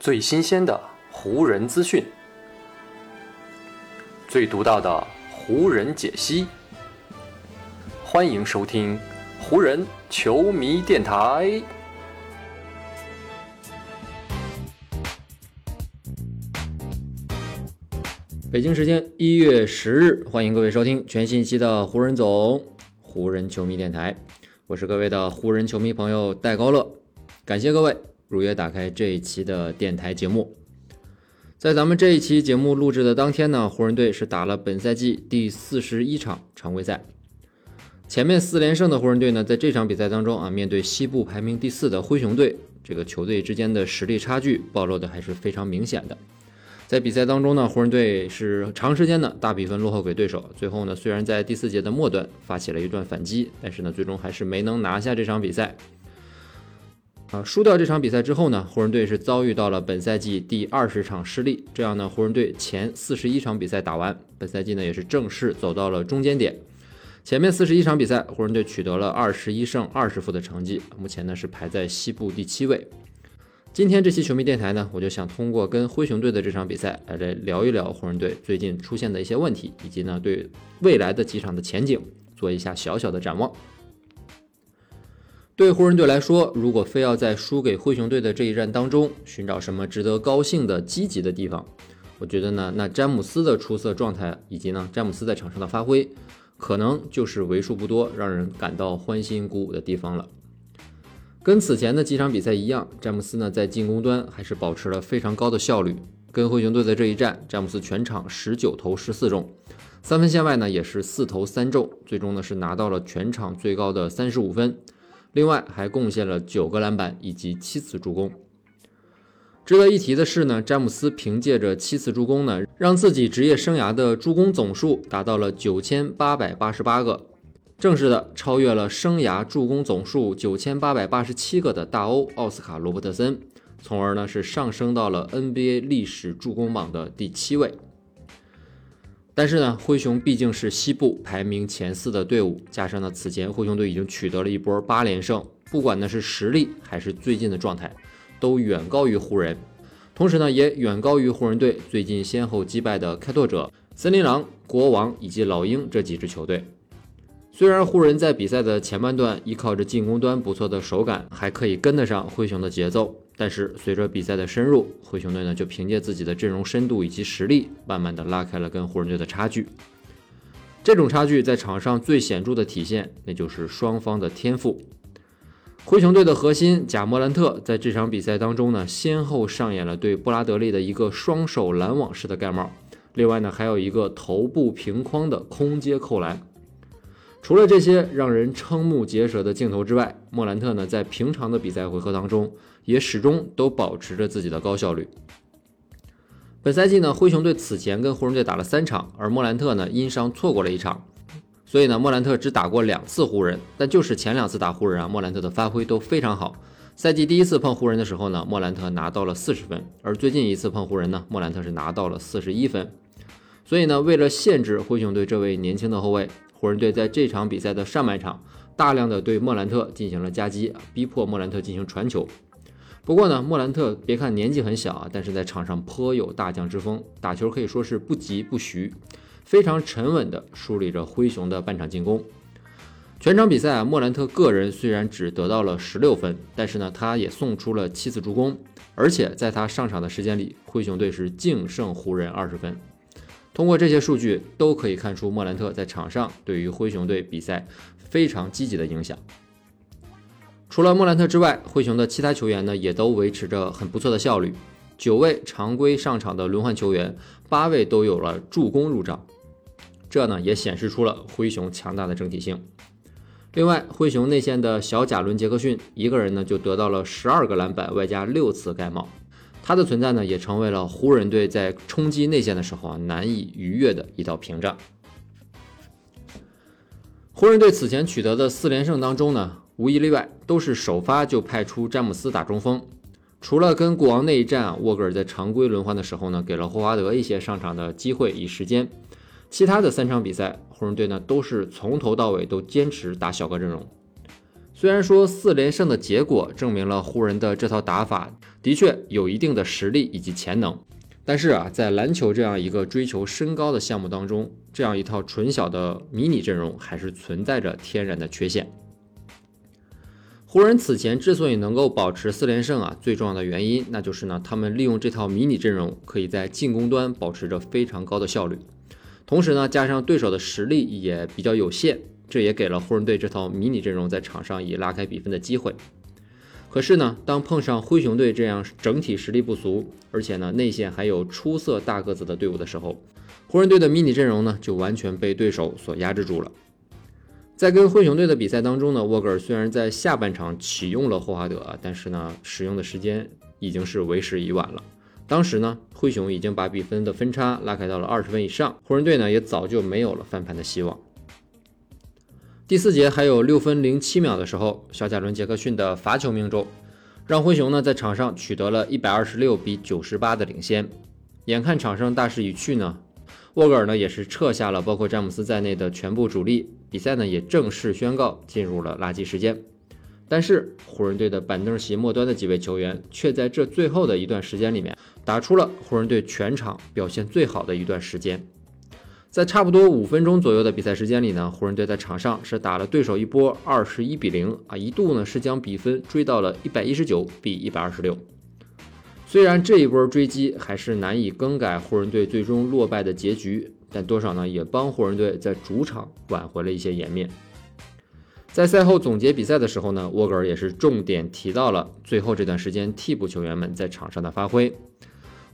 最新鲜的湖人资讯，最独到的湖人解析。欢迎收听湖人球迷电台。北京时间一月十日，欢迎各位收听全新一期的湖人总湖人球迷电台。我是各位的湖人球迷朋友戴高乐，感谢各位。如约打开这一期的电台节目，在咱们这一期节目录制的当天呢，湖人队是打了本赛季第四十一场常规赛。前面四连胜的湖人队呢，在这场比赛当中啊，面对西部排名第四的灰熊队，这个球队之间的实力差距暴露的还是非常明显的。在比赛当中呢，湖人队是长时间的大比分落后给对手，最后呢，虽然在第四节的末段发起了一段反击，但是呢，最终还是没能拿下这场比赛。啊，输掉这场比赛之后呢，湖人队是遭遇到了本赛季第二十场失利。这样呢，湖人队前四十一场比赛打完，本赛季呢也是正式走到了中间点。前面四十一场比赛，湖人队取得了二十一胜二十负的成绩，目前呢是排在西部第七位。今天这期球迷电台呢，我就想通过跟灰熊队的这场比赛来来聊一聊湖人队最近出现的一些问题，以及呢对未来的几场的前景做一下小小的展望。对湖人队来说，如果非要在输给灰熊队的这一战当中寻找什么值得高兴的积极的地方，我觉得呢，那詹姆斯的出色状态以及呢詹姆斯在场上的发挥，可能就是为数不多让人感到欢欣鼓舞的地方了。跟此前的几场比赛一样，詹姆斯呢在进攻端还是保持了非常高的效率。跟灰熊队的这一战，詹姆斯全场十九投十四中，三分线外呢也是四投三中，最终呢是拿到了全场最高的三十五分。另外还贡献了九个篮板以及七次助攻。值得一提的是呢，詹姆斯凭借着七次助攻呢，让自己职业生涯的助攻总数达到了九千八百八十八个，正式的超越了生涯助攻总数九千八百八十七个的大欧奥斯卡罗伯特森，从而呢是上升到了 NBA 历史助攻榜的第七位。但是呢，灰熊毕竟是西部排名前四的队伍，加上呢，此前灰熊队已经取得了一波八连胜，不管呢是实力还是最近的状态，都远高于湖人，同时呢，也远高于湖人队最近先后击败的开拓者、森林狼、国王以及老鹰这几支球队。虽然湖人，在比赛的前半段依靠着进攻端不错的手感，还可以跟得上灰熊的节奏。但是随着比赛的深入，灰熊队呢就凭借自己的阵容深度以及实力，慢慢的拉开了跟湖人队的差距。这种差距在场上最显著的体现，那就是双方的天赋。灰熊队的核心贾莫兰特在这场比赛当中呢，先后上演了对布拉德利的一个双手拦网式的盖帽，另外呢还有一个头部平框的空接扣篮。除了这些让人瞠目结舌的镜头之外，莫兰特呢在平常的比赛回合当中。也始终都保持着自己的高效率。本赛季呢，灰熊队此前跟湖人队打了三场，而莫兰特呢因伤错过了一场，所以呢，莫兰特只打过两次湖人。但就是前两次打湖人啊，莫兰特的发挥都非常好。赛季第一次碰湖人的时候呢，莫兰特拿到了四十分，而最近一次碰湖人呢，莫兰特是拿到了四十一分。所以呢，为了限制灰熊队这位年轻的后卫，湖人队在这场比赛的上半场大量的对莫兰特进行了夹击，逼迫莫兰特进行传球。不过呢，莫兰特别看年纪很小啊，但是在场上颇有大将之风，打球可以说是不急不徐，非常沉稳地梳理着灰熊的半场进攻。全场比赛啊，莫兰特个人虽然只得到了十六分，但是呢，他也送出了七次助攻，而且在他上场的时间里，灰熊队是净胜湖人二十分。通过这些数据都可以看出，莫兰特在场上对于灰熊队比赛非常积极的影响。除了莫兰特之外，灰熊的其他球员呢也都维持着很不错的效率。九位常规上场的轮换球员，八位都有了助攻入账，这呢也显示出了灰熊强大的整体性。另外，灰熊内线的小贾伦·杰克逊一个人呢就得到了十二个篮板，外加六次盖帽，他的存在呢也成为了湖人队在冲击内线的时候啊难以逾越的一道屏障。湖人队此前取得的四连胜当中呢。无一例外，都是首发就派出詹姆斯打中锋。除了跟国王那一战，沃格尔在常规轮换的时候呢，给了霍华德一些上场的机会与时间。其他的三场比赛，湖人队呢都是从头到尾都坚持打小个阵容。虽然说四连胜的结果证明了湖人的这套打法的确有一定的实力以及潜能，但是啊，在篮球这样一个追求身高的项目当中，这样一套纯小的迷你阵容还是存在着天然的缺陷。湖人此前之所以能够保持四连胜啊，最重要的原因那就是呢，他们利用这套迷你阵容，可以在进攻端保持着非常高的效率，同时呢，加上对手的实力也比较有限，这也给了湖人队这套迷你阵容在场上以拉开比分的机会。可是呢，当碰上灰熊队这样整体实力不俗，而且呢内线还有出色大个子的队伍的时候，湖人队的迷你阵容呢就完全被对手所压制住了。在跟灰熊队的比赛当中呢，沃格尔虽然在下半场启用了霍华德，但是呢，使用的时间已经是为时已晚了。当时呢，灰熊已经把比分的分差拉开到了二十分以上，湖人队呢也早就没有了翻盘的希望。第四节还有六分零七秒的时候，小贾伦·杰克逊的罚球命中，让灰熊呢在场上取得了一百二十六比九十八的领先。眼看场上大势已去呢。沃格尔呢也是撤下了包括詹姆斯在内的全部主力，比赛呢也正式宣告进入了垃圾时间。但是湖人队的板凳席末端的几位球员却在这最后的一段时间里面打出了湖人队全场表现最好的一段时间。在差不多五分钟左右的比赛时间里呢，湖人队在场上是打了对手一波二十一比零啊，一度呢是将比分追到了一百一十九比一百二十六。虽然这一波追击还是难以更改湖人队最终落败的结局，但多少呢也帮湖人队在主场挽回了一些颜面。在赛后总结比赛的时候呢，沃格尔也是重点提到了最后这段时间替补球员们在场上的发挥。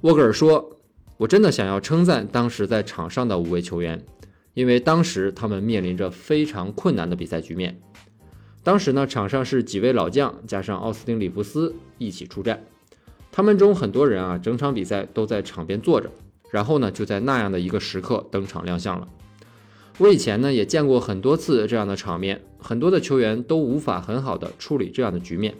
沃格尔说：“我真的想要称赞当时在场上的五位球员，因为当时他们面临着非常困难的比赛局面。当时呢，场上是几位老将加上奥斯汀·里弗斯一起出战。”他们中很多人啊，整场比赛都在场边坐着，然后呢，就在那样的一个时刻登场亮相了。我以前呢也见过很多次这样的场面，很多的球员都无法很好的处理这样的局面。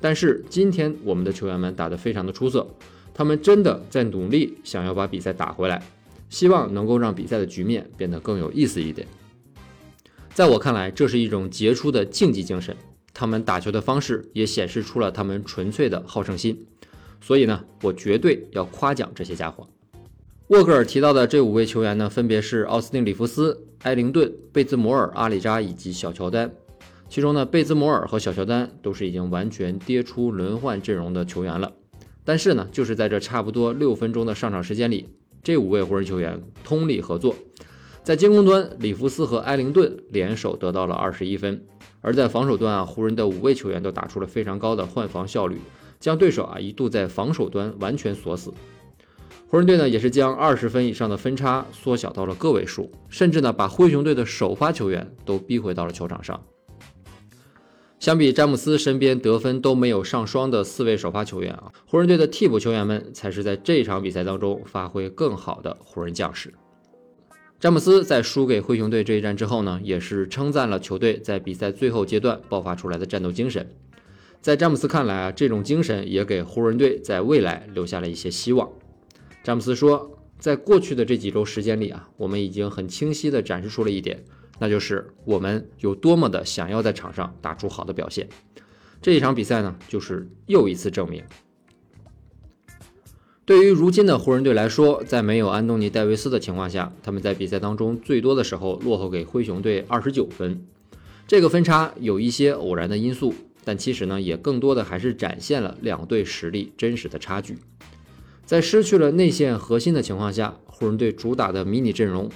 但是今天我们的球员们打得非常的出色，他们真的在努力想要把比赛打回来，希望能够让比赛的局面变得更有意思一点。在我看来，这是一种杰出的竞技精神，他们打球的方式也显示出了他们纯粹的好胜心。所以呢，我绝对要夸奖这些家伙。沃克尔提到的这五位球员呢，分别是奥斯汀·里弗斯、埃灵顿、贝兹摩尔、阿里扎以及小乔丹。其中呢，贝兹摩尔和小乔丹都是已经完全跌出轮换阵容的球员了。但是呢，就是在这差不多六分钟的上场时间里，这五位湖人球员通力合作，在进攻端，里弗斯和埃灵顿联手得到了二十一分；而在防守端啊，湖人的五位球员都打出了非常高的换防效率。将对手啊一度在防守端完全锁死，湖人队呢也是将二十分以上的分差缩小到了个位数，甚至呢把灰熊队的首发球员都逼回到了球场上。相比詹姆斯身边得分都没有上双的四位首发球员啊，湖人队的替补球员们才是在这场比赛当中发挥更好的湖人将士。詹姆斯在输给灰熊队这一战之后呢，也是称赞了球队在比赛最后阶段爆发出来的战斗精神。在詹姆斯看来啊，这种精神也给湖人队在未来留下了一些希望。詹姆斯说，在过去的这几周时间里啊，我们已经很清晰地展示出了一点，那就是我们有多么的想要在场上打出好的表现。这一场比赛呢，就是又一次证明。对于如今的湖人队来说，在没有安东尼·戴维斯的情况下，他们在比赛当中最多的时候落后给灰熊队二十九分，这个分差有一些偶然的因素。但其实呢，也更多的还是展现了两队实力真实的差距。在失去了内线核心的情况下，湖人队主打的迷你阵容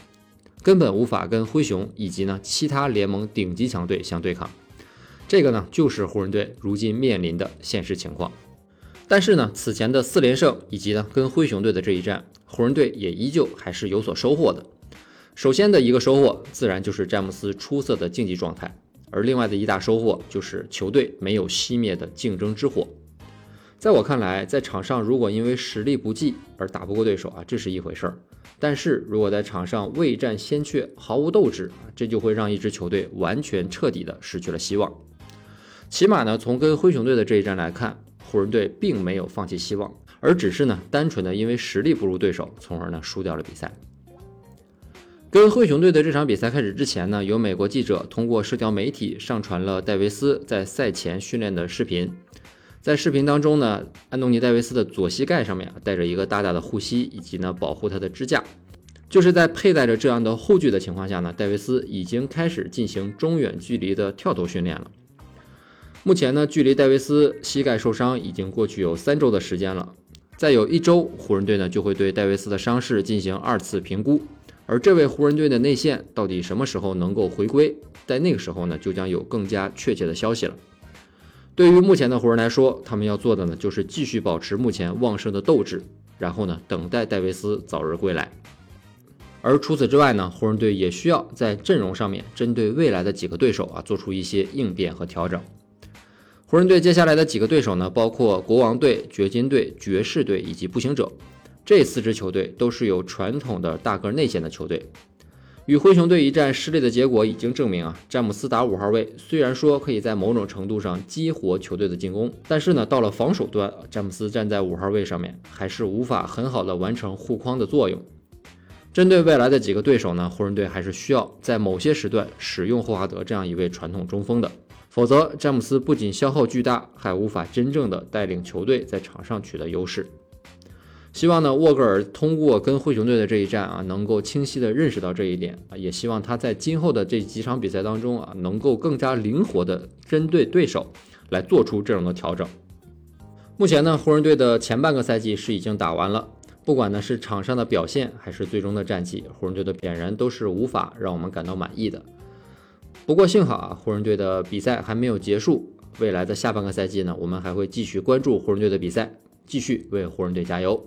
根本无法跟灰熊以及呢其他联盟顶级强队相对抗。这个呢，就是湖人队如今面临的现实情况。但是呢，此前的四连胜以及呢跟灰熊队的这一战，湖人队也依旧还是有所收获的。首先的一个收获，自然就是詹姆斯出色的竞技状态。而另外的一大收获就是球队没有熄灭的竞争之火。在我看来，在场上如果因为实力不济而打不过对手啊，这是一回事儿；但是如果在场上未战先怯，毫无斗志，这就会让一支球队完全彻底的失去了希望。起码呢，从跟灰熊队的这一战来看，湖人队并没有放弃希望，而只是呢单纯的因为实力不如对手，从而呢输掉了比赛。跟灰熊队的这场比赛开始之前呢，有美国记者通过社交媒体上传了戴维斯在赛前训练的视频。在视频当中呢，安东尼·戴维斯的左膝盖上面啊带着一个大大的护膝，以及呢保护他的支架。就是在佩戴着这样的护具的情况下呢，戴维斯已经开始进行中远距离的跳投训练了。目前呢，距离戴维斯膝盖受伤已经过去有三周的时间了。再有一周，湖人队呢就会对戴维斯的伤势进行二次评估。而这位湖人队的内线到底什么时候能够回归，在那个时候呢，就将有更加确切的消息了。对于目前的湖人来说，他们要做的呢，就是继续保持目前旺盛的斗志，然后呢，等待戴维斯早日归来。而除此之外呢，湖人队也需要在阵容上面针对未来的几个对手啊，做出一些应变和调整。湖人队接下来的几个对手呢，包括国王队、掘金队、爵士队以及步行者，这四支球队都是有传统的大个内线的球队。与灰熊队一战失利的结果已经证明啊，詹姆斯打五号位虽然说可以在某种程度上激活球队的进攻，但是呢，到了防守端，詹姆斯站在五号位上面还是无法很好的完成护框的作用。针对未来的几个对手呢，湖人队还是需要在某些时段使用霍华德这样一位传统中锋的。否则，詹姆斯不仅消耗巨大，还无法真正的带领球队在场上取得优势。希望呢，沃格尔通过跟灰熊队的这一战啊，能够清晰的认识到这一点啊，也希望他在今后的这几场比赛当中啊，能够更加灵活的针对对手来做出这种的调整。目前呢，湖人队的前半个赛季是已经打完了，不管呢是场上的表现还是最终的战绩，湖人队的显然都是无法让我们感到满意的。不过幸好啊，湖人队的比赛还没有结束。未来的下半个赛季呢，我们还会继续关注湖人队的比赛，继续为湖人队加油。